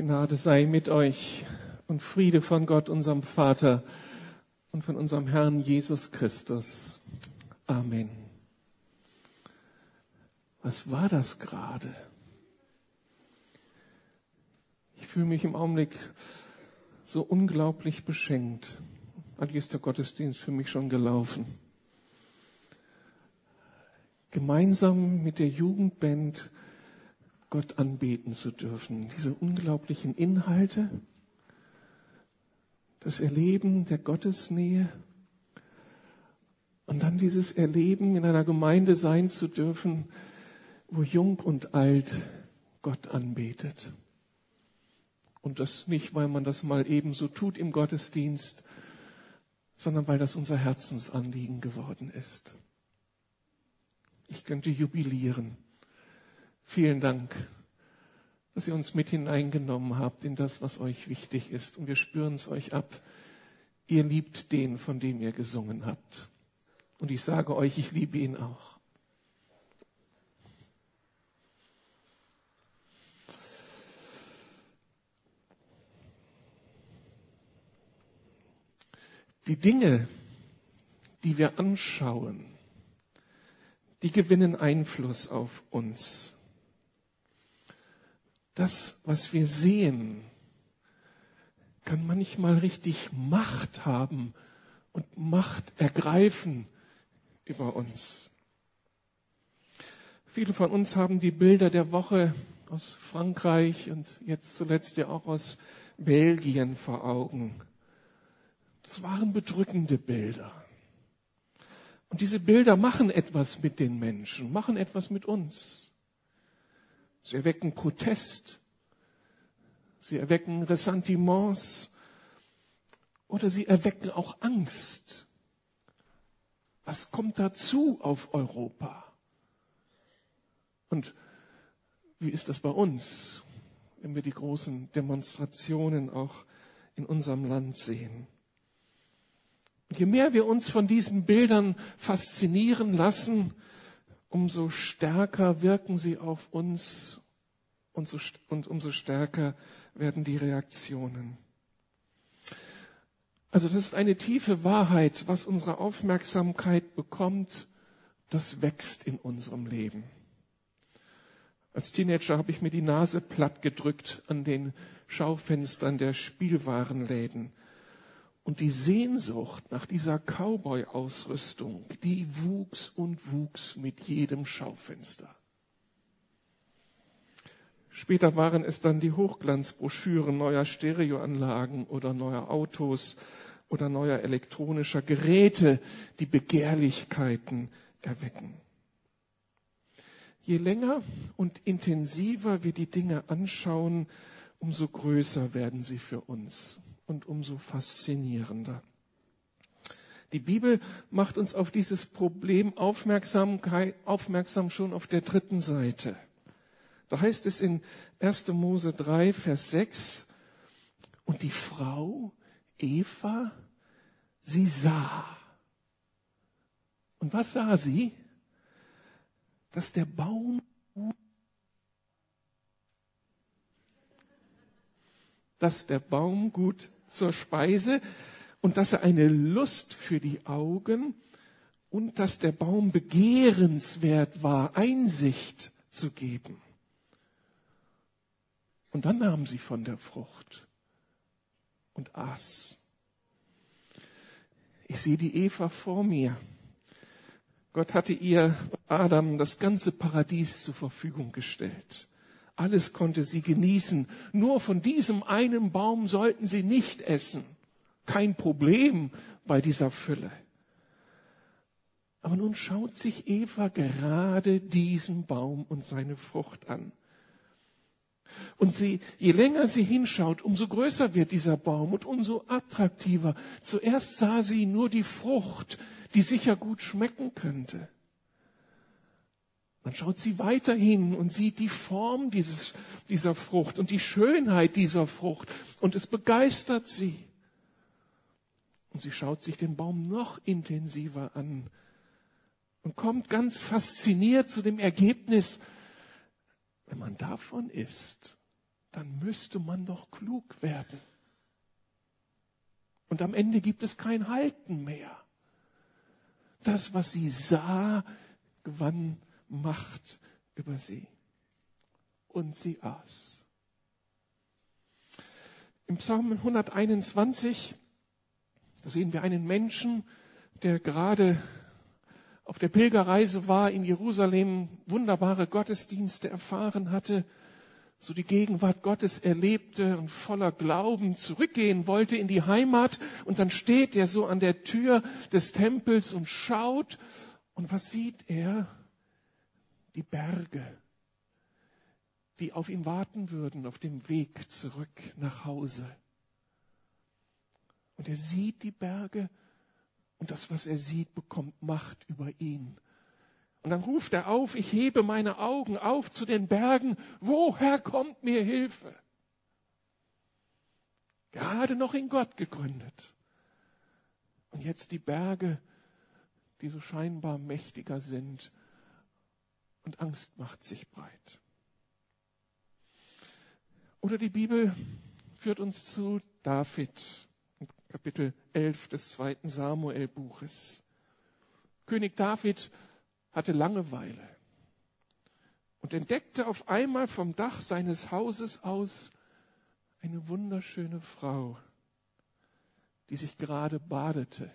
Gnade sei mit euch und Friede von Gott, unserem Vater und von unserem Herrn Jesus Christus. Amen. Was war das gerade? Ich fühle mich im Augenblick so unglaublich beschenkt. Eigentlich ist der Gottesdienst für mich schon gelaufen. Gemeinsam mit der Jugendband Gott anbeten zu dürfen. Diese unglaublichen Inhalte, das Erleben der Gottesnähe und dann dieses Erleben in einer Gemeinde sein zu dürfen, wo jung und alt Gott anbetet. Und das nicht, weil man das mal eben so tut im Gottesdienst, sondern weil das unser Herzensanliegen geworden ist. Ich könnte jubilieren. Vielen Dank, dass ihr uns mit hineingenommen habt in das, was euch wichtig ist. Und wir spüren es euch ab. Ihr liebt den, von dem ihr gesungen habt. Und ich sage euch, ich liebe ihn auch. Die Dinge, die wir anschauen, die gewinnen Einfluss auf uns. Das, was wir sehen, kann manchmal richtig Macht haben und Macht ergreifen über uns. Viele von uns haben die Bilder der Woche aus Frankreich und jetzt zuletzt ja auch aus Belgien vor Augen. Das waren bedrückende Bilder. Und diese Bilder machen etwas mit den Menschen, machen etwas mit uns. Sie erwecken Protest, sie erwecken Ressentiments oder sie erwecken auch Angst. Was kommt dazu auf Europa? Und wie ist das bei uns, wenn wir die großen Demonstrationen auch in unserem Land sehen? Je mehr wir uns von diesen Bildern faszinieren lassen, umso stärker wirken sie auf uns und, so, und umso stärker werden die Reaktionen. Also das ist eine tiefe Wahrheit, was unsere Aufmerksamkeit bekommt, das wächst in unserem Leben. Als Teenager habe ich mir die Nase platt gedrückt an den Schaufenstern der Spielwarenläden. Und die Sehnsucht nach dieser Cowboy-Ausrüstung, die wuchs und wuchs mit jedem Schaufenster. Später waren es dann die Hochglanzbroschüren neuer Stereoanlagen oder neuer Autos oder neuer elektronischer Geräte, die Begehrlichkeiten erwecken. Je länger und intensiver wir die Dinge anschauen, umso größer werden sie für uns und umso faszinierender. Die Bibel macht uns auf dieses Problem aufmerksam schon auf der dritten Seite. Da heißt es in 1. Mose 3, Vers 6, und die Frau, Eva, sie sah. Und was sah sie? Dass der Baum dass der Baum gut zur Speise und dass er eine Lust für die Augen und dass der Baum begehrenswert war, Einsicht zu geben. Und dann nahm sie von der Frucht und aß. Ich sehe die Eva vor mir. Gott hatte ihr Adam das ganze Paradies zur Verfügung gestellt. Alles konnte sie genießen. Nur von diesem einen Baum sollten sie nicht essen. Kein Problem bei dieser Fülle. Aber nun schaut sich Eva gerade diesen Baum und seine Frucht an. Und sie, je länger sie hinschaut, umso größer wird dieser Baum und umso attraktiver. Zuerst sah sie nur die Frucht, die sicher gut schmecken könnte. Man schaut sie weiter hin und sieht die Form dieses, dieser Frucht und die Schönheit dieser Frucht und es begeistert sie. Und sie schaut sich den Baum noch intensiver an und kommt ganz fasziniert zu dem Ergebnis, wenn man davon isst, dann müsste man doch klug werden. Und am Ende gibt es kein Halten mehr. Das, was sie sah, gewann Macht über sie. Und sie aß. Im Psalm 121 sehen wir einen Menschen, der gerade auf der Pilgerreise war in Jerusalem, wunderbare Gottesdienste erfahren hatte, so die Gegenwart Gottes erlebte und voller Glauben zurückgehen wollte in die Heimat. Und dann steht er so an der Tür des Tempels und schaut. Und was sieht er? Die Berge, die auf ihn warten würden auf dem Weg zurück nach Hause. Und er sieht die Berge und das, was er sieht, bekommt Macht über ihn. Und dann ruft er auf, ich hebe meine Augen auf zu den Bergen, woher kommt mir Hilfe? Gerade noch in Gott gegründet. Und jetzt die Berge, die so scheinbar mächtiger sind und Angst macht sich breit. Oder die Bibel führt uns zu David, Kapitel 11 des zweiten Samuel-Buches. König David hatte Langeweile und entdeckte auf einmal vom Dach seines Hauses aus eine wunderschöne Frau, die sich gerade badete.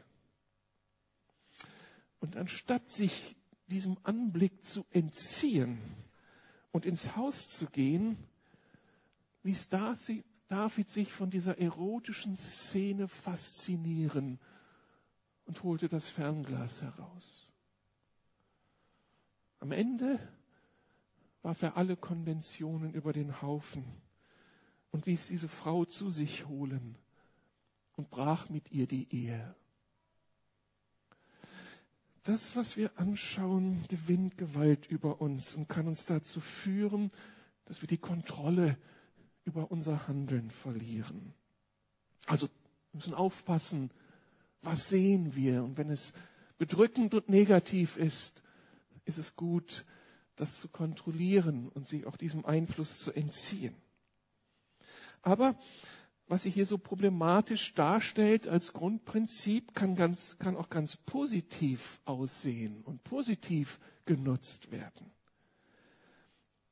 Und anstatt sich diesem Anblick zu entziehen und ins Haus zu gehen, ließ David sich von dieser erotischen Szene faszinieren und holte das Fernglas heraus. Am Ende warf er alle Konventionen über den Haufen und ließ diese Frau zu sich holen und brach mit ihr die Ehe. Das, was wir anschauen, gewinnt Gewalt über uns und kann uns dazu führen, dass wir die Kontrolle über unser Handeln verlieren. Also müssen aufpassen, was sehen wir und wenn es bedrückend und negativ ist, ist es gut, das zu kontrollieren und sich auch diesem Einfluss zu entziehen. Aber was sich hier so problematisch darstellt als Grundprinzip, kann, ganz, kann auch ganz positiv aussehen und positiv genutzt werden.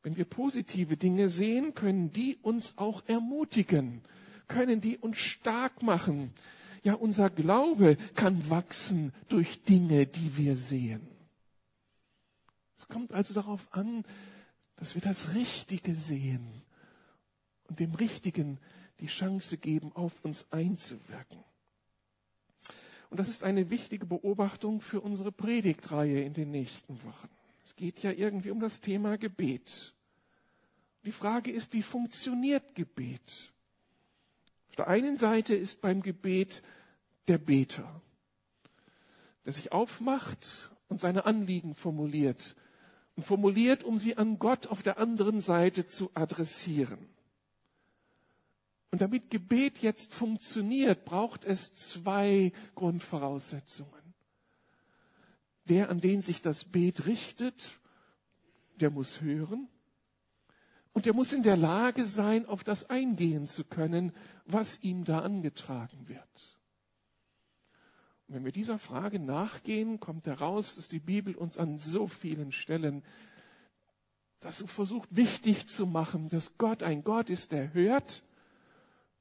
Wenn wir positive Dinge sehen, können die uns auch ermutigen, können die uns stark machen. Ja, unser Glaube kann wachsen durch Dinge, die wir sehen. Es kommt also darauf an, dass wir das Richtige sehen und dem Richtigen die Chance geben, auf uns einzuwirken. Und das ist eine wichtige Beobachtung für unsere Predigtreihe in den nächsten Wochen. Es geht ja irgendwie um das Thema Gebet. Die Frage ist, wie funktioniert Gebet? Auf der einen Seite ist beim Gebet der Beter, der sich aufmacht und seine Anliegen formuliert und formuliert, um sie an Gott auf der anderen Seite zu adressieren. Und damit Gebet jetzt funktioniert, braucht es zwei Grundvoraussetzungen. Der, an den sich das Bet richtet, der muss hören und der muss in der Lage sein, auf das eingehen zu können, was ihm da angetragen wird. Und wenn wir dieser Frage nachgehen, kommt heraus, dass die Bibel uns an so vielen Stellen das versucht wichtig zu machen, dass Gott ein Gott ist, der hört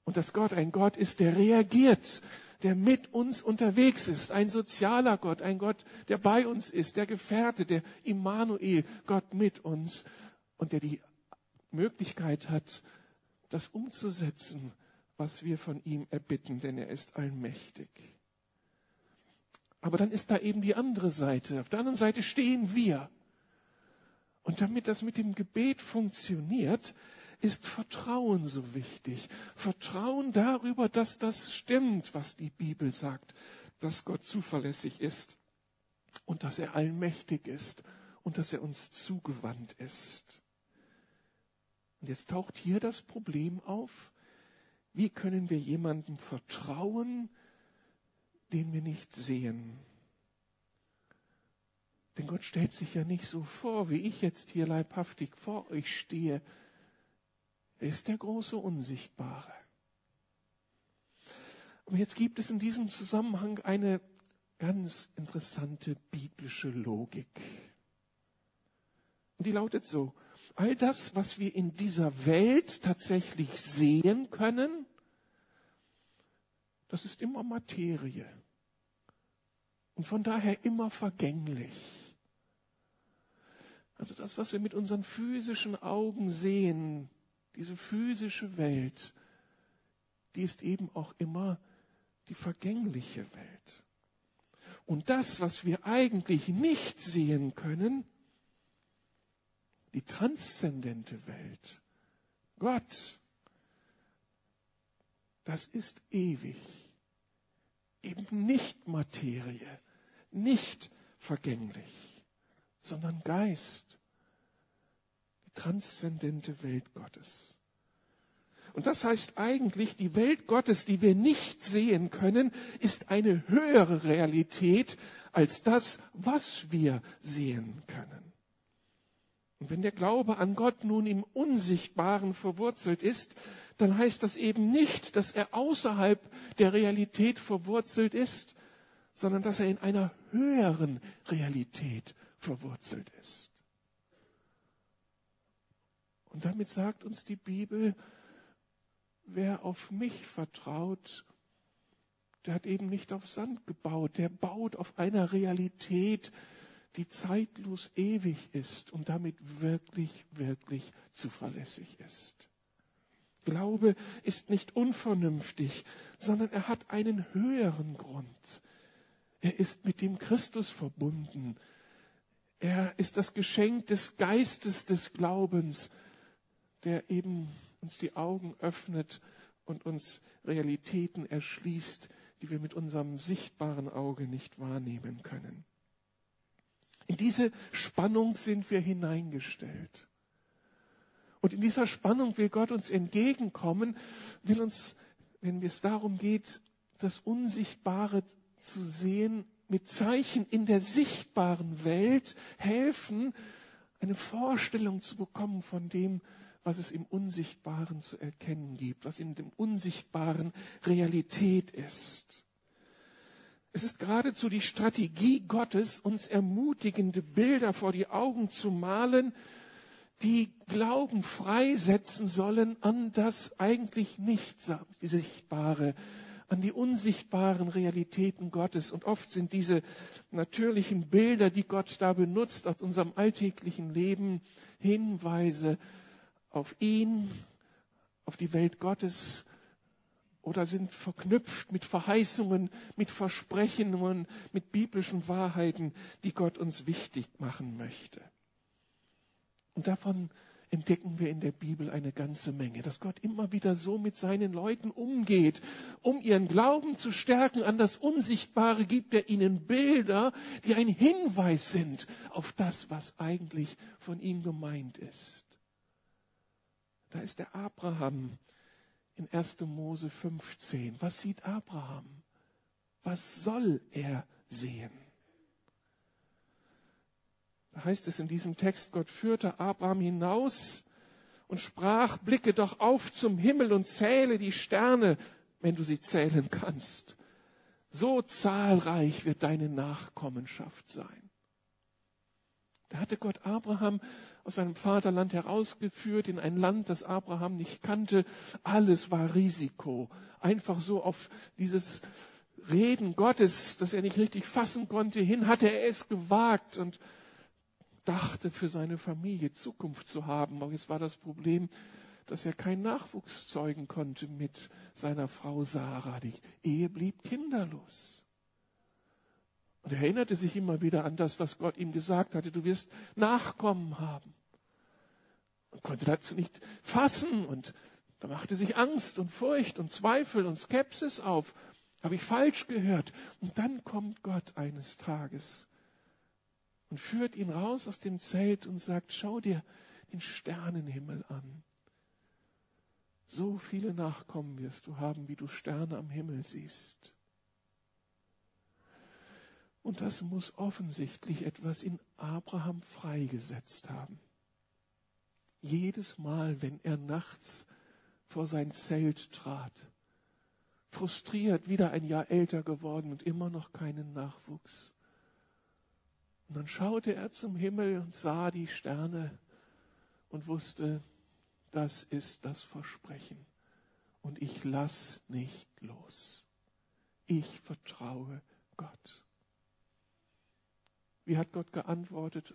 und dass Gott ein Gott ist, der reagiert, der mit uns unterwegs ist, ein sozialer Gott, ein Gott, der bei uns ist, der Gefährte, der Immanuel, Gott mit uns und der die Möglichkeit hat, das umzusetzen, was wir von ihm erbitten, denn er ist allmächtig. Aber dann ist da eben die andere Seite. Auf der anderen Seite stehen wir. Und damit das mit dem Gebet funktioniert, ist Vertrauen so wichtig. Vertrauen darüber, dass das stimmt, was die Bibel sagt, dass Gott zuverlässig ist und dass er allmächtig ist und dass er uns zugewandt ist. Und jetzt taucht hier das Problem auf, wie können wir jemandem vertrauen, den wir nicht sehen. Denn Gott stellt sich ja nicht so vor, wie ich jetzt hier leibhaftig vor euch stehe. Ist der große Unsichtbare. Aber jetzt gibt es in diesem Zusammenhang eine ganz interessante biblische Logik. Und die lautet so, all das, was wir in dieser Welt tatsächlich sehen können, das ist immer Materie und von daher immer vergänglich. Also das, was wir mit unseren physischen Augen sehen, diese physische Welt, die ist eben auch immer die vergängliche Welt. Und das, was wir eigentlich nicht sehen können, die transzendente Welt, Gott, das ist ewig, eben nicht Materie, nicht vergänglich, sondern Geist, transzendente Welt Gottes. Und das heißt eigentlich, die Welt Gottes, die wir nicht sehen können, ist eine höhere Realität als das, was wir sehen können. Und wenn der Glaube an Gott nun im Unsichtbaren verwurzelt ist, dann heißt das eben nicht, dass er außerhalb der Realität verwurzelt ist, sondern dass er in einer höheren Realität verwurzelt ist. Und damit sagt uns die Bibel, wer auf mich vertraut, der hat eben nicht auf Sand gebaut, der baut auf einer Realität, die zeitlos ewig ist und damit wirklich, wirklich zuverlässig ist. Glaube ist nicht unvernünftig, sondern er hat einen höheren Grund. Er ist mit dem Christus verbunden. Er ist das Geschenk des Geistes des Glaubens, der eben uns die Augen öffnet und uns Realitäten erschließt, die wir mit unserem sichtbaren Auge nicht wahrnehmen können. In diese Spannung sind wir hineingestellt. Und in dieser Spannung will Gott uns entgegenkommen, will uns, wenn es darum geht, das Unsichtbare zu sehen, mit Zeichen in der sichtbaren Welt helfen, eine Vorstellung zu bekommen von dem, was es im Unsichtbaren zu erkennen gibt, was in dem Unsichtbaren Realität ist. Es ist geradezu die Strategie Gottes, uns ermutigende Bilder vor die Augen zu malen, die Glauben freisetzen sollen an das eigentlich nicht Sichtbare, an die unsichtbaren Realitäten Gottes. Und oft sind diese natürlichen Bilder, die Gott da benutzt aus unserem alltäglichen Leben, Hinweise auf ihn, auf die Welt Gottes oder sind verknüpft mit Verheißungen, mit Versprechungen, mit biblischen Wahrheiten, die Gott uns wichtig machen möchte. Und davon entdecken wir in der Bibel eine ganze Menge, dass Gott immer wieder so mit seinen Leuten umgeht. Um ihren Glauben zu stärken an das Unsichtbare, gibt er ihnen Bilder, die ein Hinweis sind auf das, was eigentlich von ihm gemeint ist. Da ist der Abraham in 1. Mose 15. Was sieht Abraham? Was soll er sehen? Da heißt es in diesem Text, Gott führte Abraham hinaus und sprach, blicke doch auf zum Himmel und zähle die Sterne, wenn du sie zählen kannst. So zahlreich wird deine Nachkommenschaft sein. Da hatte Gott Abraham aus seinem Vaterland herausgeführt in ein Land, das Abraham nicht kannte. Alles war Risiko. Einfach so auf dieses Reden Gottes, das er nicht richtig fassen konnte, hin hatte er es gewagt und dachte, für seine Familie Zukunft zu haben. Aber jetzt war das Problem, dass er keinen Nachwuchs zeugen konnte mit seiner Frau Sarah. Die Ehe blieb kinderlos. Und er erinnerte sich immer wieder an das, was Gott ihm gesagt hatte. Du wirst Nachkommen haben. Und konnte das nicht fassen. Und da machte sich Angst und Furcht und Zweifel und Skepsis auf. Habe ich falsch gehört? Und dann kommt Gott eines Tages und führt ihn raus aus dem Zelt und sagt, schau dir den Sternenhimmel an. So viele Nachkommen wirst du haben, wie du Sterne am Himmel siehst. Und das muss offensichtlich etwas in Abraham freigesetzt haben. Jedes Mal, wenn er nachts vor sein Zelt trat. Frustriert, wieder ein Jahr älter geworden und immer noch keinen Nachwuchs. Und dann schaute er zum Himmel und sah die Sterne und wusste, das ist das Versprechen. Und ich lass nicht los. Ich vertraue Gott. Wie hat Gott geantwortet?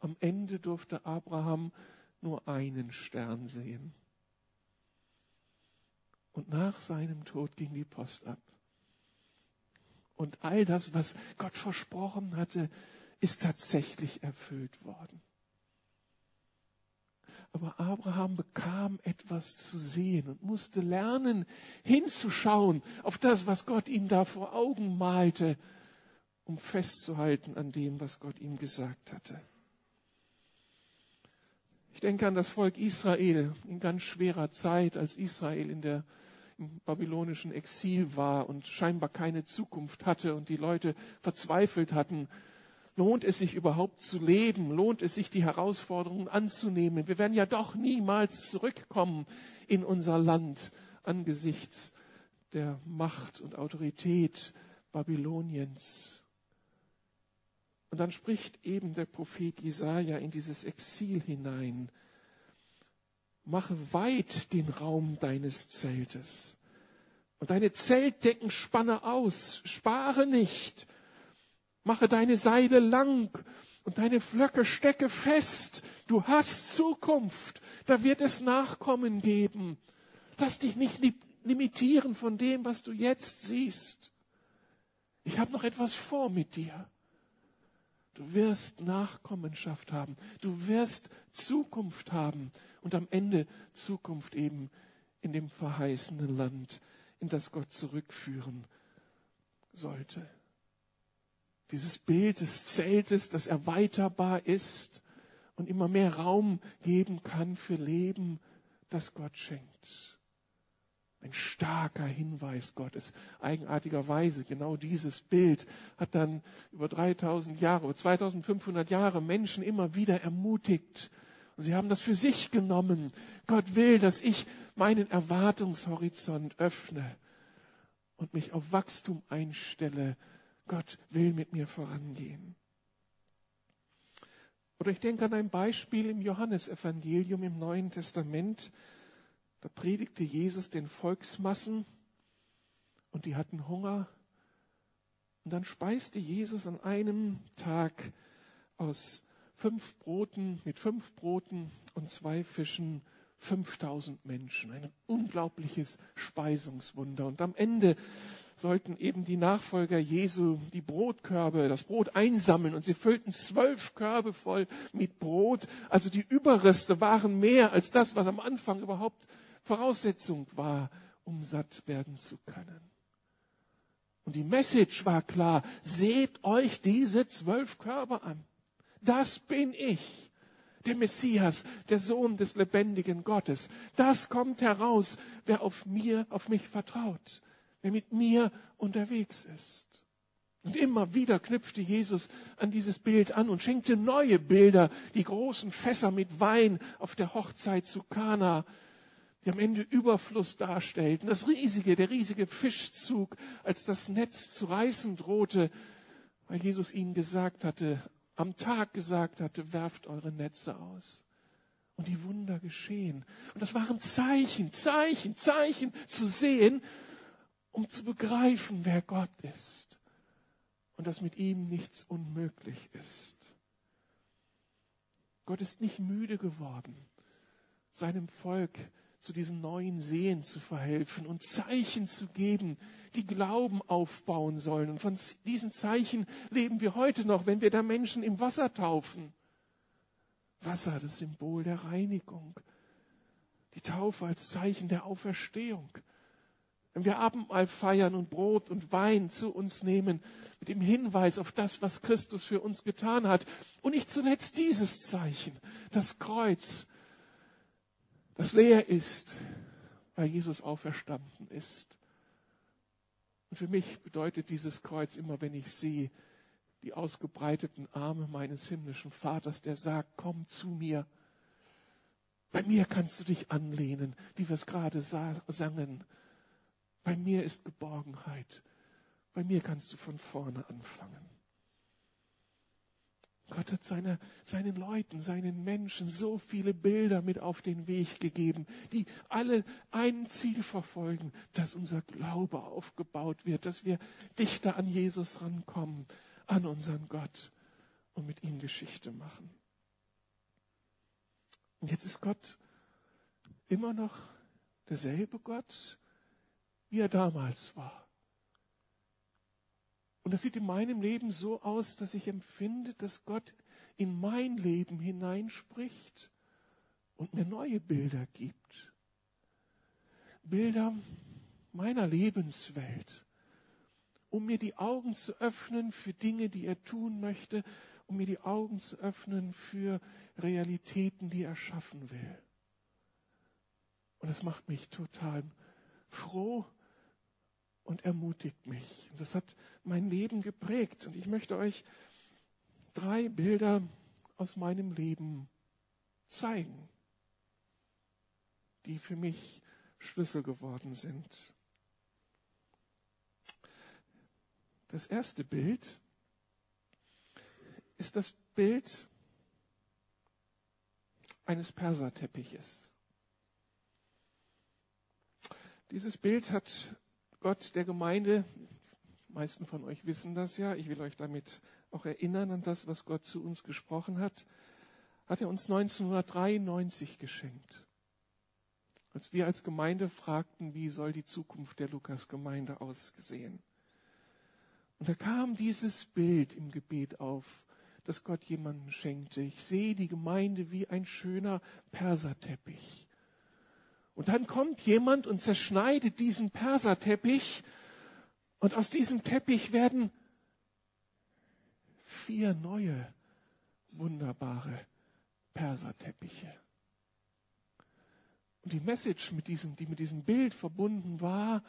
Am Ende durfte Abraham nur einen Stern sehen. Und nach seinem Tod ging die Post ab. Und all das, was Gott versprochen hatte, ist tatsächlich erfüllt worden. Aber Abraham bekam etwas zu sehen und musste lernen, hinzuschauen auf das, was Gott ihm da vor Augen malte, um festzuhalten an dem, was Gott ihm gesagt hatte. Ich denke an das Volk Israel in ganz schwerer Zeit, als Israel in der im babylonischen Exil war und scheinbar keine Zukunft hatte und die Leute verzweifelt hatten Lohnt es sich überhaupt zu leben? Lohnt es sich, die Herausforderungen anzunehmen? Wir werden ja doch niemals zurückkommen in unser Land angesichts der Macht und Autorität Babyloniens. Und dann spricht eben der Prophet Jesaja in dieses Exil hinein. Mache weit den Raum deines Zeltes und deine Zeltdecken spanne aus, spare nicht Mache deine Seile lang und deine Flöcke stecke fest. Du hast Zukunft. Da wird es Nachkommen geben. Lass dich nicht limitieren von dem, was du jetzt siehst. Ich habe noch etwas vor mit dir. Du wirst Nachkommenschaft haben. Du wirst Zukunft haben. Und am Ende Zukunft eben in dem verheißenen Land, in das Gott zurückführen sollte. Dieses Bild des Zeltes, das erweiterbar ist und immer mehr Raum geben kann für Leben, das Gott schenkt. Ein starker Hinweis Gottes. Eigenartigerweise, genau dieses Bild hat dann über 3000 Jahre, über 2500 Jahre Menschen immer wieder ermutigt. Und sie haben das für sich genommen. Gott will, dass ich meinen Erwartungshorizont öffne und mich auf Wachstum einstelle, Gott will mit mir vorangehen. Oder ich denke an ein Beispiel im Johannesevangelium im Neuen Testament. Da predigte Jesus den Volksmassen und die hatten Hunger. Und dann speiste Jesus an einem Tag aus fünf Broten, mit fünf Broten und zwei Fischen 5000 Menschen. Ein unglaubliches Speisungswunder. Und am Ende sollten eben die Nachfolger Jesu die Brotkörbe, das Brot einsammeln und sie füllten zwölf Körbe voll mit Brot. Also die Überreste waren mehr als das, was am Anfang überhaupt Voraussetzung war, um satt werden zu können. Und die Message war klar, seht euch diese zwölf Körbe an. Das bin ich, der Messias, der Sohn des lebendigen Gottes. Das kommt heraus, wer auf mir, auf mich vertraut wer mit mir unterwegs ist. Und immer wieder knüpfte Jesus an dieses Bild an und schenkte neue Bilder, die großen Fässer mit Wein auf der Hochzeit zu Kana, die am Ende Überfluss darstellten. Das riesige, der riesige Fischzug, als das Netz zu reißen drohte, weil Jesus ihnen gesagt hatte, am Tag gesagt hatte, werft eure Netze aus. Und die Wunder geschehen. Und das waren Zeichen, Zeichen, Zeichen zu sehen, um zu begreifen, wer Gott ist und dass mit ihm nichts unmöglich ist. Gott ist nicht müde geworden, seinem Volk zu diesem neuen Sehen zu verhelfen und Zeichen zu geben, die Glauben aufbauen sollen. Und von diesen Zeichen leben wir heute noch, wenn wir da Menschen im Wasser taufen. Wasser, das Symbol der Reinigung. Die Taufe als Zeichen der Auferstehung wenn wir Abendmahl feiern und Brot und Wein zu uns nehmen, mit dem Hinweis auf das, was Christus für uns getan hat. Und nicht zuletzt dieses Zeichen, das Kreuz, das leer ist, weil Jesus auferstanden ist. Und für mich bedeutet dieses Kreuz immer, wenn ich sehe, die ausgebreiteten Arme meines himmlischen Vaters, der sagt, komm zu mir. Bei mir kannst du dich anlehnen, wie wir es gerade sangen. Bei mir ist Geborgenheit. Bei mir kannst du von vorne anfangen. Gott hat seine, seinen Leuten, seinen Menschen so viele Bilder mit auf den Weg gegeben, die alle ein Ziel verfolgen, dass unser Glaube aufgebaut wird, dass wir dichter an Jesus rankommen, an unseren Gott und mit ihm Geschichte machen. Und jetzt ist Gott immer noch derselbe Gott, wie er damals war. Und das sieht in meinem Leben so aus, dass ich empfinde, dass Gott in mein Leben hineinspricht und mir neue Bilder gibt. Bilder meiner Lebenswelt, um mir die Augen zu öffnen für Dinge, die er tun möchte, um mir die Augen zu öffnen für Realitäten, die er schaffen will. Und das macht mich total froh und ermutigt mich. Und das hat mein Leben geprägt. Und ich möchte euch drei Bilder aus meinem Leben zeigen, die für mich Schlüssel geworden sind. Das erste Bild ist das Bild eines Perserteppiches. Dieses Bild hat Gott der Gemeinde, die meisten von euch wissen das ja, ich will euch damit auch erinnern an das, was Gott zu uns gesprochen hat, hat er uns 1993 geschenkt. Als wir als Gemeinde fragten, wie soll die Zukunft der Lukas-Gemeinde ausgesehen. Und da kam dieses Bild im Gebet auf, das Gott jemandem schenkte. Ich sehe die Gemeinde wie ein schöner Perserteppich. Und dann kommt jemand und zerschneidet diesen Perserteppich und aus diesem Teppich werden vier neue wunderbare Perserteppiche. Und die Message, mit diesem, die mit diesem Bild verbunden war,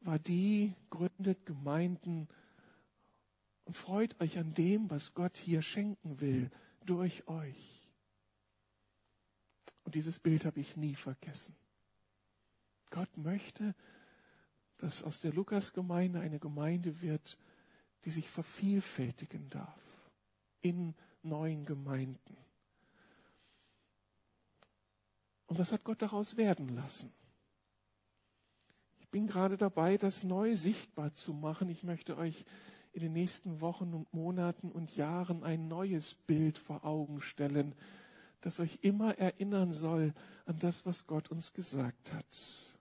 war die, gründet Gemeinden und freut euch an dem, was Gott hier schenken will, durch euch. Und dieses Bild habe ich nie vergessen. Gott möchte, dass aus der Lukasgemeinde eine Gemeinde wird, die sich vervielfältigen darf in neuen Gemeinden. Und was hat Gott daraus werden lassen? Ich bin gerade dabei, das neu sichtbar zu machen. Ich möchte euch in den nächsten Wochen und Monaten und Jahren ein neues Bild vor Augen stellen, das euch immer erinnern soll an das, was Gott uns gesagt hat.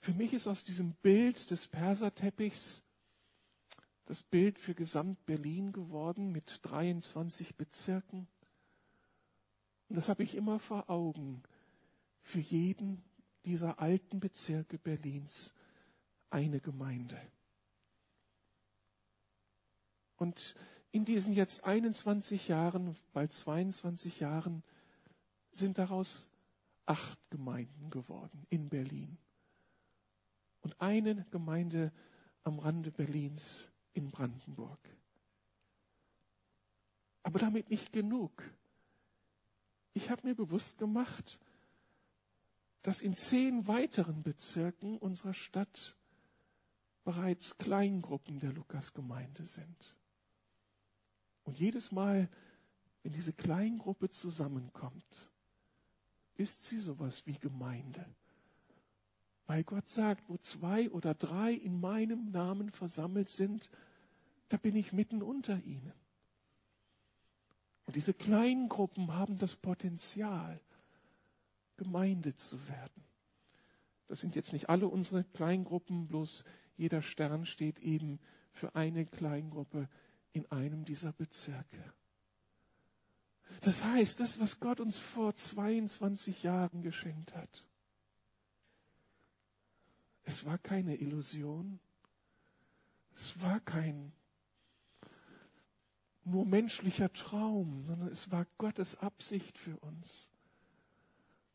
Für mich ist aus diesem Bild des Perserteppichs das Bild für gesamt Berlin geworden mit 23 Bezirken. Und das habe ich immer vor Augen. Für jeden dieser alten Bezirke Berlins eine Gemeinde. Und in diesen jetzt 21 Jahren, bald 22 Jahren, sind daraus acht Gemeinden geworden in Berlin und eine Gemeinde am Rande Berlins in Brandenburg. Aber damit nicht genug. Ich habe mir bewusst gemacht, dass in zehn weiteren Bezirken unserer Stadt bereits Kleingruppen der Lukasgemeinde sind. Und jedes Mal, wenn diese Kleingruppe zusammenkommt, ist sie sowas wie Gemeinde. Weil Gott sagt, wo zwei oder drei in meinem Namen versammelt sind, da bin ich mitten unter ihnen. Und diese kleinen Gruppen haben das Potenzial, Gemeinde zu werden. Das sind jetzt nicht alle unsere Kleingruppen, bloß jeder Stern steht eben für eine Kleingruppe in einem dieser Bezirke. Das heißt, das, was Gott uns vor 22 Jahren geschenkt hat, es war keine Illusion. Es war kein nur menschlicher Traum, sondern es war Gottes Absicht für uns.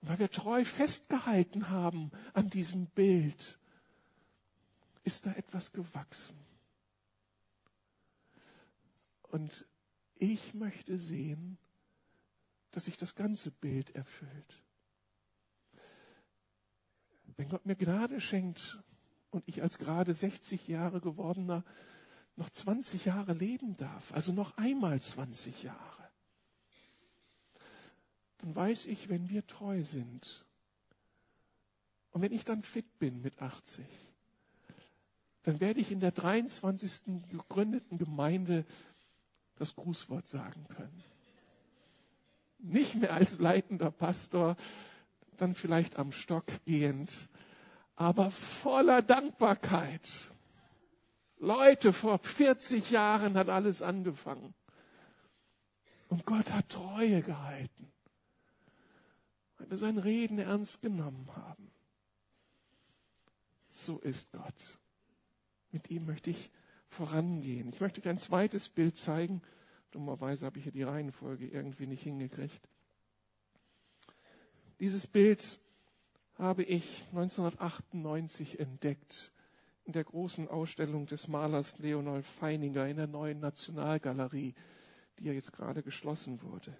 Weil wir treu festgehalten haben an diesem Bild, ist da etwas gewachsen. Und ich möchte sehen, dass sich das ganze Bild erfüllt. Wenn Gott mir Gnade schenkt und ich als gerade 60 Jahre gewordener noch 20 Jahre leben darf, also noch einmal 20 Jahre, dann weiß ich, wenn wir treu sind und wenn ich dann fit bin mit 80, dann werde ich in der 23. gegründeten Gemeinde das Grußwort sagen können. Nicht mehr als leitender Pastor, dann vielleicht am Stock gehend, aber voller Dankbarkeit. Leute, vor 40 Jahren hat alles angefangen. Und Gott hat Treue gehalten, weil wir sein Reden ernst genommen haben. So ist Gott. Mit ihm möchte ich vorangehen. Ich möchte euch ein zweites Bild zeigen. Dummerweise habe ich hier die Reihenfolge irgendwie nicht hingekriegt. Dieses Bild habe ich 1998 entdeckt in der großen Ausstellung des Malers Leonold Feininger in der neuen Nationalgalerie, die ja jetzt gerade geschlossen wurde.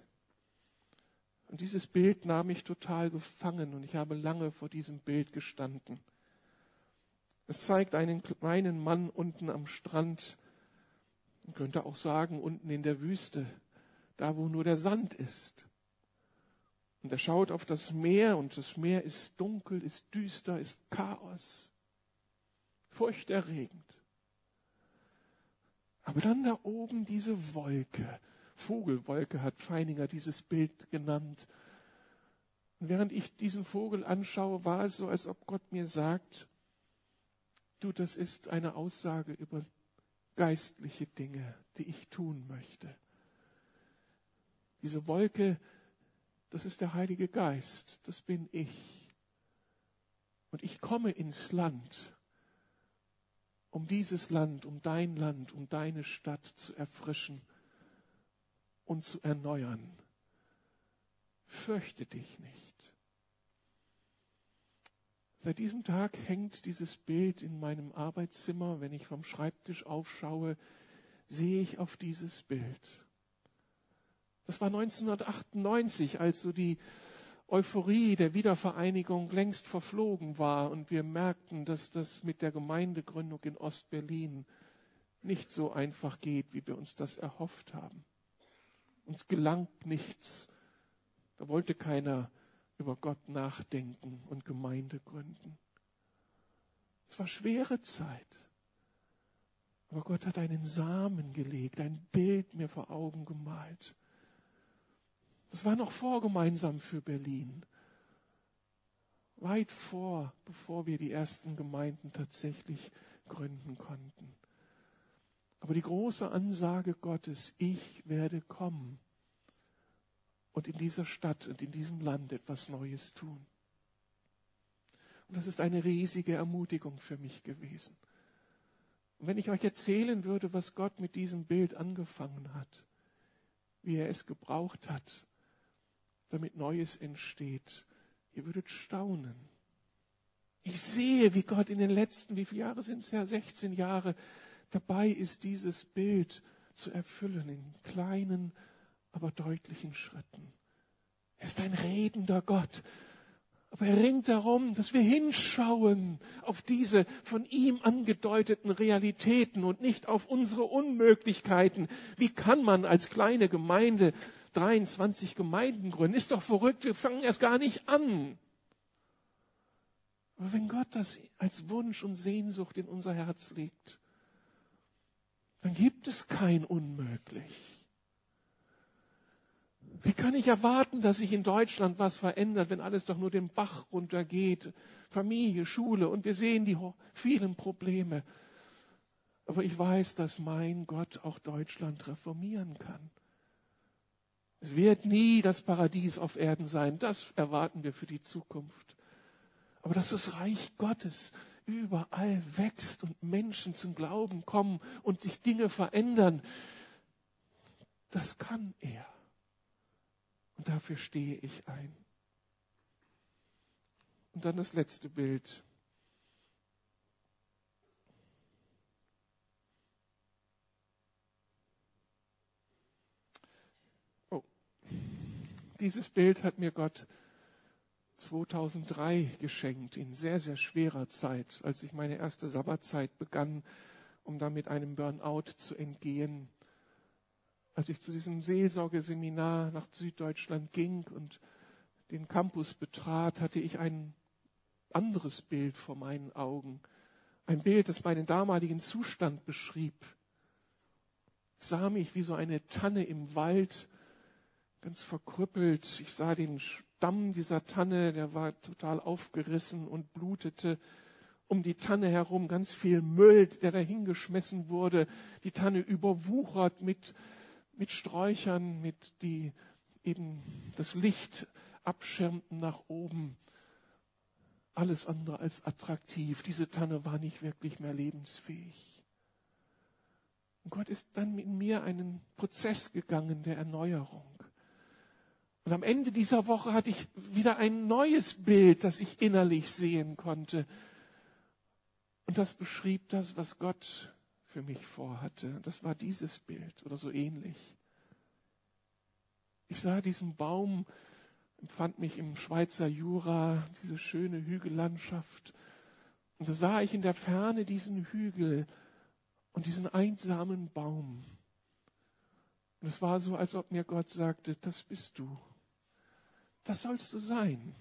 Und dieses Bild nahm mich total gefangen und ich habe lange vor diesem Bild gestanden. Es zeigt einen kleinen Mann unten am Strand, man könnte auch sagen unten in der Wüste, da wo nur der Sand ist. Und er schaut auf das Meer und das Meer ist dunkel, ist düster, ist Chaos, furchterregend. Aber dann da oben diese Wolke, Vogelwolke hat Feininger dieses Bild genannt. Und während ich diesen Vogel anschaue, war es so, als ob Gott mir sagt, du, das ist eine Aussage über geistliche Dinge, die ich tun möchte. Diese Wolke, das ist der Heilige Geist, das bin ich. Und ich komme ins Land, um dieses Land, um dein Land, um deine Stadt zu erfrischen und zu erneuern. Fürchte dich nicht. Seit diesem Tag hängt dieses Bild in meinem Arbeitszimmer. Wenn ich vom Schreibtisch aufschaue, sehe ich auf dieses Bild. Das war 1998, als so die Euphorie der Wiedervereinigung längst verflogen war und wir merkten, dass das mit der Gemeindegründung in Ostberlin nicht so einfach geht, wie wir uns das erhofft haben. Uns gelangt nichts. Da wollte keiner über Gott nachdenken und Gemeinde gründen. Es war schwere Zeit. Aber Gott hat einen Samen gelegt, ein Bild mir vor Augen gemalt. Das war noch vorgemeinsam für Berlin. Weit vor, bevor wir die ersten Gemeinden tatsächlich gründen konnten. Aber die große Ansage Gottes, ich werde kommen und in dieser Stadt und in diesem Land etwas Neues tun. Und das ist eine riesige Ermutigung für mich gewesen. Und wenn ich euch erzählen würde, was Gott mit diesem Bild angefangen hat, wie er es gebraucht hat, damit Neues entsteht, ihr würdet staunen. Ich sehe, wie Gott in den letzten, wie viele Jahre sind es ja, 16 Jahre dabei ist, dieses Bild zu erfüllen in kleinen aber deutlichen Schritten. Er ist ein redender Gott. Aber er ringt darum, dass wir hinschauen auf diese von ihm angedeuteten Realitäten und nicht auf unsere Unmöglichkeiten. Wie kann man als kleine Gemeinde 23 Gemeinden gründen? Ist doch verrückt, wir fangen erst gar nicht an. Aber wenn Gott das als Wunsch und Sehnsucht in unser Herz legt, dann gibt es kein Unmöglich. Wie kann ich erwarten, dass sich in Deutschland was verändert, wenn alles doch nur den Bach runtergeht? Familie, Schule und wir sehen die vielen Probleme. Aber ich weiß, dass mein Gott auch Deutschland reformieren kann. Es wird nie das Paradies auf Erden sein. Das erwarten wir für die Zukunft. Aber dass das Reich Gottes überall wächst und Menschen zum Glauben kommen und sich Dinge verändern, das kann er. Und dafür stehe ich ein. Und dann das letzte Bild. Dieses Bild hat mir Gott 2003 geschenkt, in sehr, sehr schwerer Zeit, als ich meine erste Sabbatzeit begann, um da mit einem Burnout zu entgehen. Als ich zu diesem Seelsorgeseminar nach Süddeutschland ging und den Campus betrat, hatte ich ein anderes Bild vor meinen Augen. Ein Bild, das meinen damaligen Zustand beschrieb. Ich sah mich wie so eine Tanne im Wald, ganz verkrüppelt. Ich sah den Stamm dieser Tanne, der war total aufgerissen und blutete. Um die Tanne herum ganz viel Müll, der dahingeschmissen wurde. Die Tanne überwuchert mit, mit Sträuchern, mit die eben das Licht abschirmten nach oben. Alles andere als attraktiv. Diese Tanne war nicht wirklich mehr lebensfähig. Und Gott ist dann in mir einen Prozess gegangen der Erneuerung. Und am Ende dieser Woche hatte ich wieder ein neues Bild, das ich innerlich sehen konnte. Und das beschrieb das, was Gott für mich vorhatte. Das war dieses Bild oder so ähnlich. Ich sah diesen Baum, empfand mich im Schweizer Jura, diese schöne Hügellandschaft. Und da sah ich in der Ferne diesen Hügel und diesen einsamen Baum. Und es war so, als ob mir Gott sagte, das bist du. Das sollst du sein.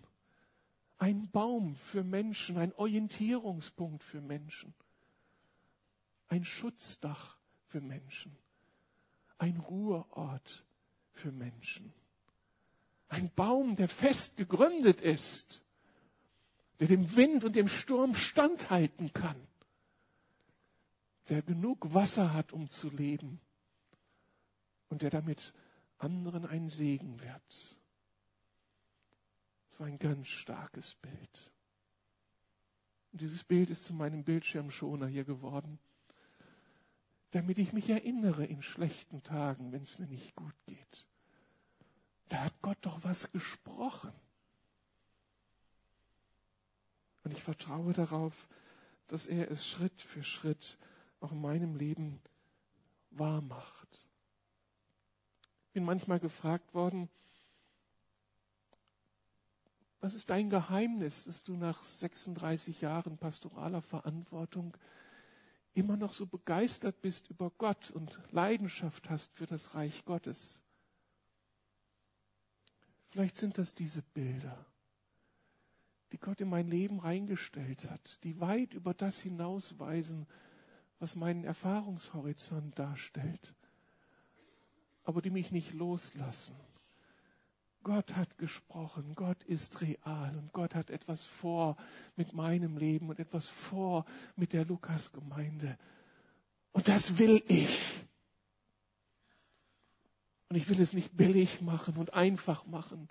Ein Baum für Menschen, ein Orientierungspunkt für Menschen, ein Schutzdach für Menschen, ein Ruheort für Menschen. Ein Baum, der fest gegründet ist, der dem Wind und dem Sturm standhalten kann, der genug Wasser hat, um zu leben und der damit anderen ein Segen wird. Das war ein ganz starkes Bild. Und dieses Bild ist zu meinem Bildschirmschoner hier geworden, damit ich mich erinnere in schlechten Tagen, wenn es mir nicht gut geht. Da hat Gott doch was gesprochen. Und ich vertraue darauf, dass er es Schritt für Schritt auch in meinem Leben wahr macht. Ich bin manchmal gefragt worden, was ist dein Geheimnis, dass du nach 36 Jahren pastoraler Verantwortung immer noch so begeistert bist über Gott und Leidenschaft hast für das Reich Gottes? Vielleicht sind das diese Bilder, die Gott in mein Leben reingestellt hat, die weit über das hinausweisen, was meinen Erfahrungshorizont darstellt, aber die mich nicht loslassen Gott hat gesprochen, Gott ist real und Gott hat etwas vor mit meinem Leben und etwas vor mit der Lukas-Gemeinde. Und das will ich. Und ich will es nicht billig machen und einfach machen.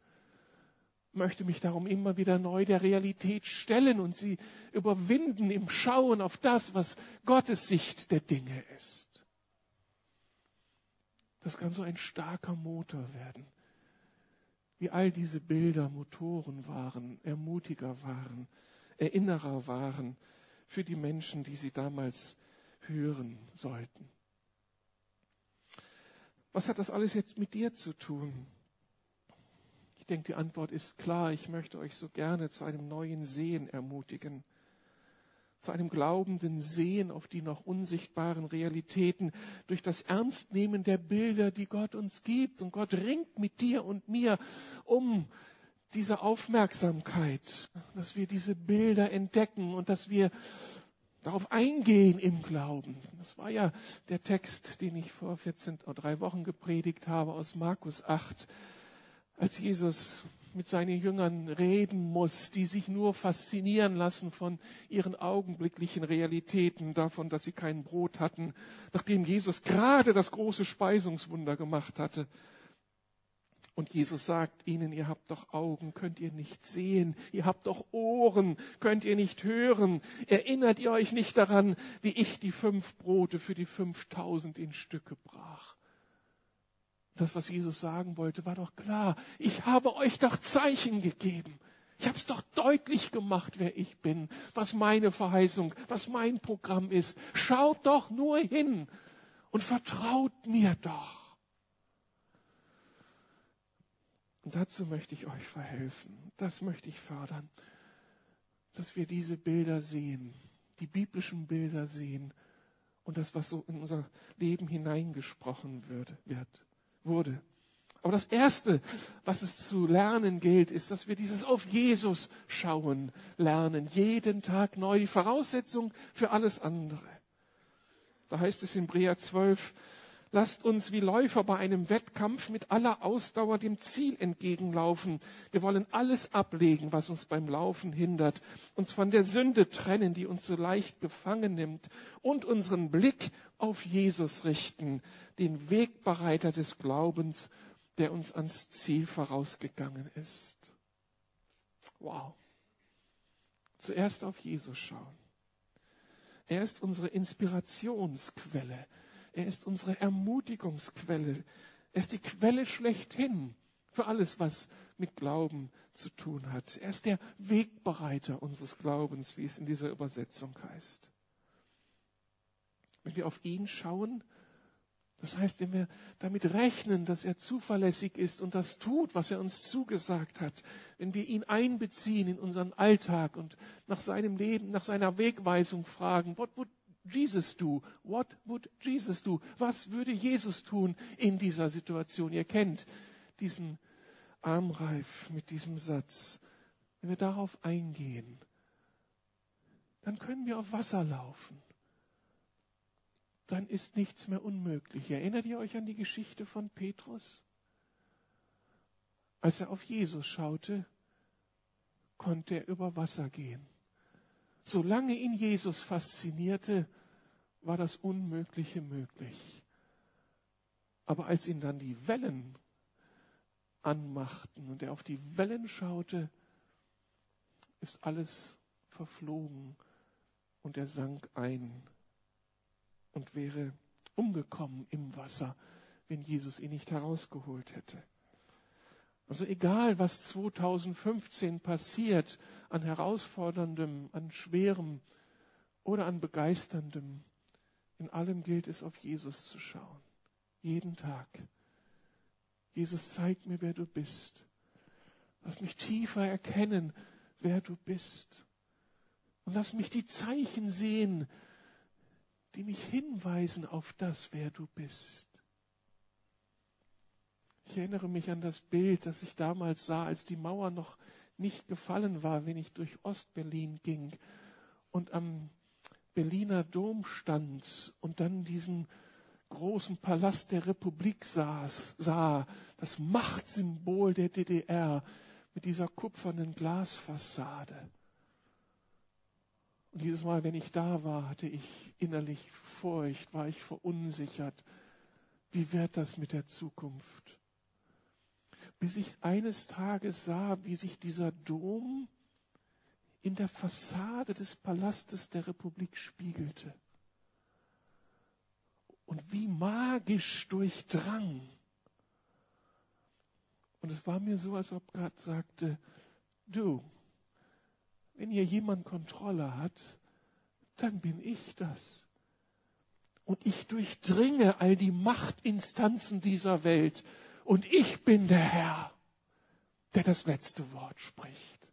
Möchte mich darum immer wieder neu der Realität stellen und sie überwinden im Schauen auf das, was Gottes Sicht der Dinge ist. Das kann so ein starker Motor werden wie all diese Bilder Motoren waren, Ermutiger waren, Erinnerer waren für die Menschen, die sie damals hören sollten. Was hat das alles jetzt mit dir zu tun? Ich denke, die Antwort ist klar. Ich möchte euch so gerne zu einem neuen Sehen ermutigen zu einem glaubenden Sehen auf die noch unsichtbaren Realitäten durch das Ernstnehmen der Bilder, die Gott uns gibt. Und Gott ringt mit dir und mir um diese Aufmerksamkeit, dass wir diese Bilder entdecken und dass wir darauf eingehen im Glauben. Das war ja der Text, den ich vor 14 oder drei Wochen gepredigt habe aus Markus 8, als Jesus mit seinen Jüngern reden muss, die sich nur faszinieren lassen von ihren augenblicklichen Realitäten, davon, dass sie kein Brot hatten, nachdem Jesus gerade das große Speisungswunder gemacht hatte. Und Jesus sagt ihnen, ihr habt doch Augen, könnt ihr nicht sehen, ihr habt doch Ohren, könnt ihr nicht hören. Erinnert ihr euch nicht daran, wie ich die fünf Brote für die fünftausend in Stücke brach? Das, was Jesus sagen wollte, war doch klar. Ich habe euch doch Zeichen gegeben. Ich habe es doch deutlich gemacht, wer ich bin, was meine Verheißung, was mein Programm ist. Schaut doch nur hin und vertraut mir doch. Und dazu möchte ich euch verhelfen. Das möchte ich fördern, dass wir diese Bilder sehen, die biblischen Bilder sehen und das, was so in unser Leben hineingesprochen wird, wird, wurde. Aber das Erste, was es zu lernen gilt, ist, dass wir dieses auf Jesus schauen lernen. Jeden Tag neu. Voraussetzung für alles andere. Da heißt es in Brea 12, Lasst uns wie Läufer bei einem Wettkampf mit aller Ausdauer dem Ziel entgegenlaufen. Wir wollen alles ablegen, was uns beim Laufen hindert, uns von der Sünde trennen, die uns so leicht gefangen nimmt, und unseren Blick auf Jesus richten, den Wegbereiter des Glaubens, der uns ans Ziel vorausgegangen ist. Wow. Zuerst auf Jesus schauen. Er ist unsere Inspirationsquelle. Er ist unsere Ermutigungsquelle. Er ist die Quelle schlechthin für alles, was mit Glauben zu tun hat. Er ist der Wegbereiter unseres Glaubens, wie es in dieser Übersetzung heißt. Wenn wir auf ihn schauen, das heißt, wenn wir damit rechnen, dass er zuverlässig ist und das tut, was er uns zugesagt hat, wenn wir ihn einbeziehen in unseren Alltag und nach seinem Leben, nach seiner Wegweisung fragen, what would Jesus do? What would Jesus do? Was würde Jesus tun in dieser Situation? Ihr kennt diesen Armreif mit diesem Satz. Wenn wir darauf eingehen, dann können wir auf Wasser laufen. Dann ist nichts mehr unmöglich. Erinnert ihr euch an die Geschichte von Petrus? Als er auf Jesus schaute, konnte er über Wasser gehen. Solange ihn Jesus faszinierte, war das Unmögliche möglich. Aber als ihn dann die Wellen anmachten und er auf die Wellen schaute, ist alles verflogen und er sank ein und wäre umgekommen im Wasser, wenn Jesus ihn nicht herausgeholt hätte. Also egal, was 2015 passiert an herausforderndem, an schwerem oder an begeisterndem, in allem gilt es, auf Jesus zu schauen. Jeden Tag. Jesus, zeig mir, wer du bist. Lass mich tiefer erkennen, wer du bist. Und lass mich die Zeichen sehen, die mich hinweisen auf das, wer du bist. Ich erinnere mich an das Bild, das ich damals sah, als die Mauer noch nicht gefallen war, wenn ich durch Ostberlin ging und am Berliner Dom stand und dann diesen großen Palast der Republik saß, sah, das Machtsymbol der DDR mit dieser kupfernen Glasfassade. Und jedes Mal, wenn ich da war, hatte ich innerlich Furcht, war ich verunsichert. Wie wird das mit der Zukunft? Bis ich eines Tages sah, wie sich dieser Dom in der Fassade des Palastes der Republik spiegelte und wie magisch durchdrang. Und es war mir so, als ob Gott sagte, du, wenn hier jemand Kontrolle hat, dann bin ich das. Und ich durchdringe all die Machtinstanzen dieser Welt und ich bin der Herr, der das letzte Wort spricht.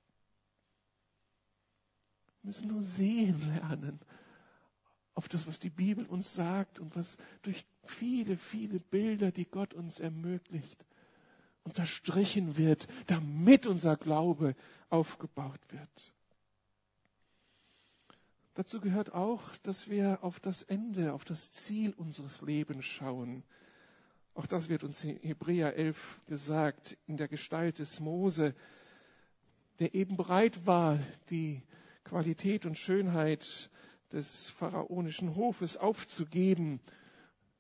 Wir müssen nur sehen lernen auf das, was die Bibel uns sagt und was durch viele, viele Bilder, die Gott uns ermöglicht, unterstrichen wird, damit unser Glaube aufgebaut wird. Dazu gehört auch, dass wir auf das Ende, auf das Ziel unseres Lebens schauen. Auch das wird uns in Hebräer 11 gesagt, in der Gestalt des Mose, der eben bereit war, die Qualität und Schönheit des pharaonischen Hofes aufzugeben,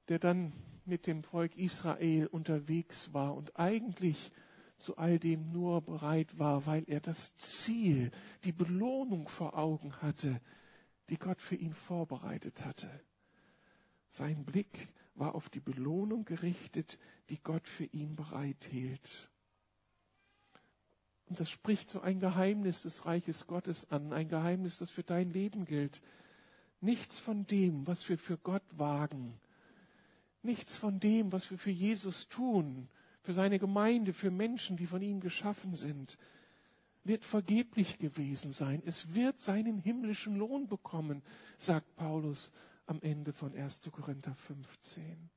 der dann mit dem Volk Israel unterwegs war und eigentlich zu all dem nur bereit war, weil er das Ziel, die Belohnung vor Augen hatte, die Gott für ihn vorbereitet hatte. Sein Blick war auf die Belohnung gerichtet, die Gott für ihn bereithielt. Und das spricht so ein Geheimnis des Reiches Gottes an, ein Geheimnis, das für dein Leben gilt. Nichts von dem, was wir für Gott wagen, nichts von dem, was wir für Jesus tun, für seine Gemeinde, für Menschen, die von ihm geschaffen sind, wird vergeblich gewesen sein. Es wird seinen himmlischen Lohn bekommen, sagt Paulus am Ende von 1. Korinther 15.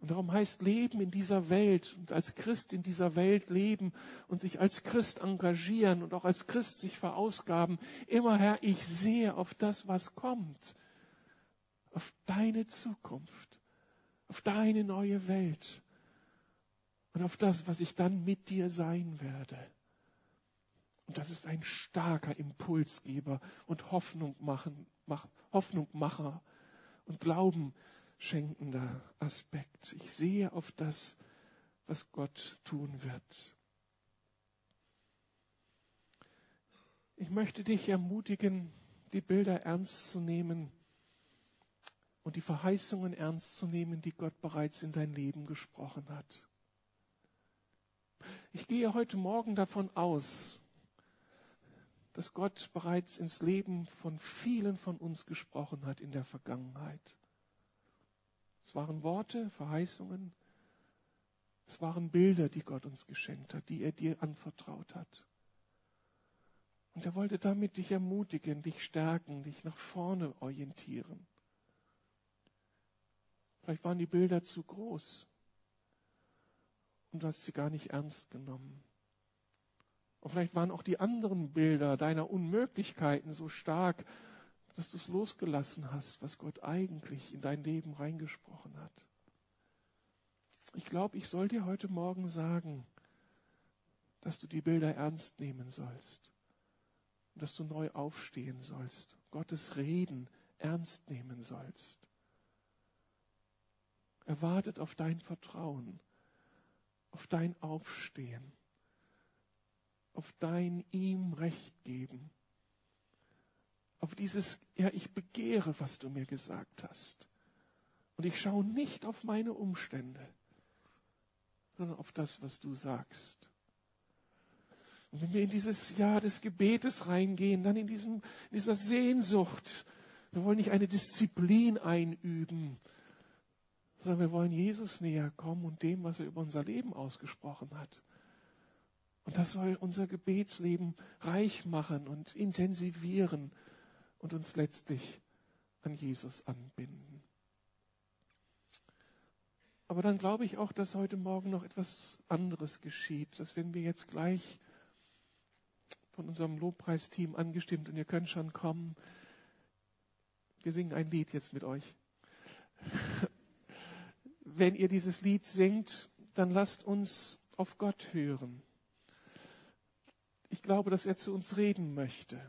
Und darum heißt Leben in dieser Welt und als Christ in dieser Welt leben und sich als Christ engagieren und auch als Christ sich verausgaben. Immer Herr, ich sehe auf das, was kommt, auf deine Zukunft, auf deine neue Welt und auf das, was ich dann mit dir sein werde. Und das ist ein starker Impulsgeber und Hoffnung machen, mach, Hoffnungmacher und Glauben schenkender Aspekt. Ich sehe auf das, was Gott tun wird. Ich möchte dich ermutigen, die Bilder ernst zu nehmen und die Verheißungen ernst zu nehmen, die Gott bereits in dein Leben gesprochen hat. Ich gehe heute Morgen davon aus, dass Gott bereits ins Leben von vielen von uns gesprochen hat in der Vergangenheit. Es waren Worte, Verheißungen. Es waren Bilder, die Gott uns geschenkt hat, die er dir anvertraut hat. Und er wollte damit dich ermutigen, dich stärken, dich nach vorne orientieren. Vielleicht waren die Bilder zu groß und du hast sie gar nicht ernst genommen. Und vielleicht waren auch die anderen Bilder deiner Unmöglichkeiten so stark, dass du es losgelassen hast, was Gott eigentlich in dein Leben reingesprochen hat. Ich glaube, ich soll dir heute Morgen sagen, dass du die Bilder ernst nehmen sollst und dass du neu aufstehen sollst, Gottes Reden ernst nehmen sollst. Er wartet auf dein Vertrauen, auf dein Aufstehen, auf dein ihm Recht geben auf dieses, ja, ich begehre, was du mir gesagt hast. Und ich schaue nicht auf meine Umstände, sondern auf das, was du sagst. Und wenn wir in dieses Jahr des Gebetes reingehen, dann in, diesem, in dieser Sehnsucht, wir wollen nicht eine Disziplin einüben, sondern wir wollen Jesus näher kommen und dem, was er über unser Leben ausgesprochen hat. Und das soll unser Gebetsleben reich machen und intensivieren und uns letztlich an Jesus anbinden. Aber dann glaube ich auch, dass heute Morgen noch etwas anderes geschieht, dass wenn wir jetzt gleich von unserem Lobpreisteam angestimmt und ihr könnt schon kommen, wir singen ein Lied jetzt mit euch. wenn ihr dieses Lied singt, dann lasst uns auf Gott hören. Ich glaube, dass er zu uns reden möchte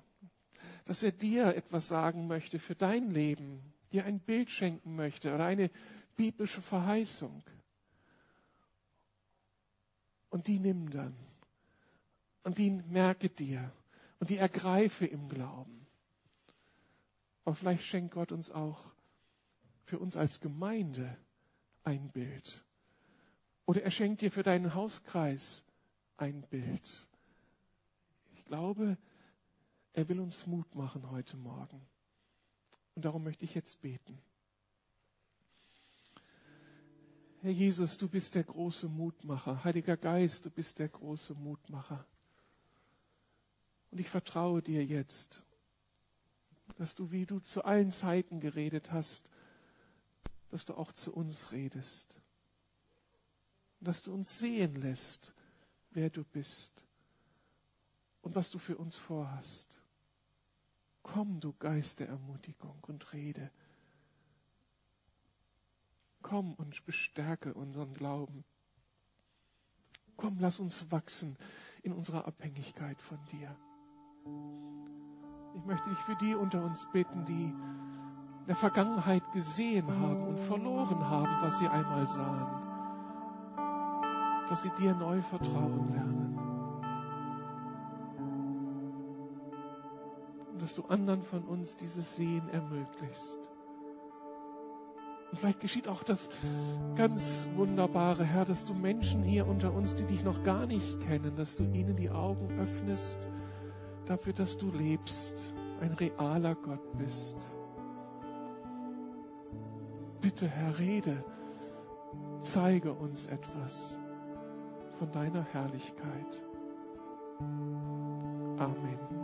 dass er dir etwas sagen möchte für dein Leben, dir ein Bild schenken möchte oder eine biblische Verheißung. Und die nimm dann. Und die merke dir. Und die ergreife im Glauben. Aber vielleicht schenkt Gott uns auch für uns als Gemeinde ein Bild. Oder er schenkt dir für deinen Hauskreis ein Bild. Glaube, er will uns Mut machen heute Morgen. Und darum möchte ich jetzt beten. Herr Jesus, du bist der große Mutmacher. Heiliger Geist, du bist der große Mutmacher. Und ich vertraue dir jetzt, dass du, wie du zu allen Zeiten geredet hast, dass du auch zu uns redest. dass du uns sehen lässt, wer du bist und was du für uns vorhast. Komm, du Geist der Ermutigung und rede. Komm und bestärke unseren Glauben. Komm, lass uns wachsen in unserer Abhängigkeit von dir. Ich möchte dich für die unter uns bitten, die in der Vergangenheit gesehen haben und verloren haben, was sie einmal sahen, dass sie dir neu vertrauen lernen. Dass du anderen von uns dieses Sehen ermöglicht. Und vielleicht geschieht auch das ganz Wunderbare, Herr, dass du Menschen hier unter uns, die dich noch gar nicht kennen, dass du ihnen die Augen öffnest dafür, dass du lebst, ein realer Gott bist. Bitte, Herr, rede. Zeige uns etwas von deiner Herrlichkeit. Amen.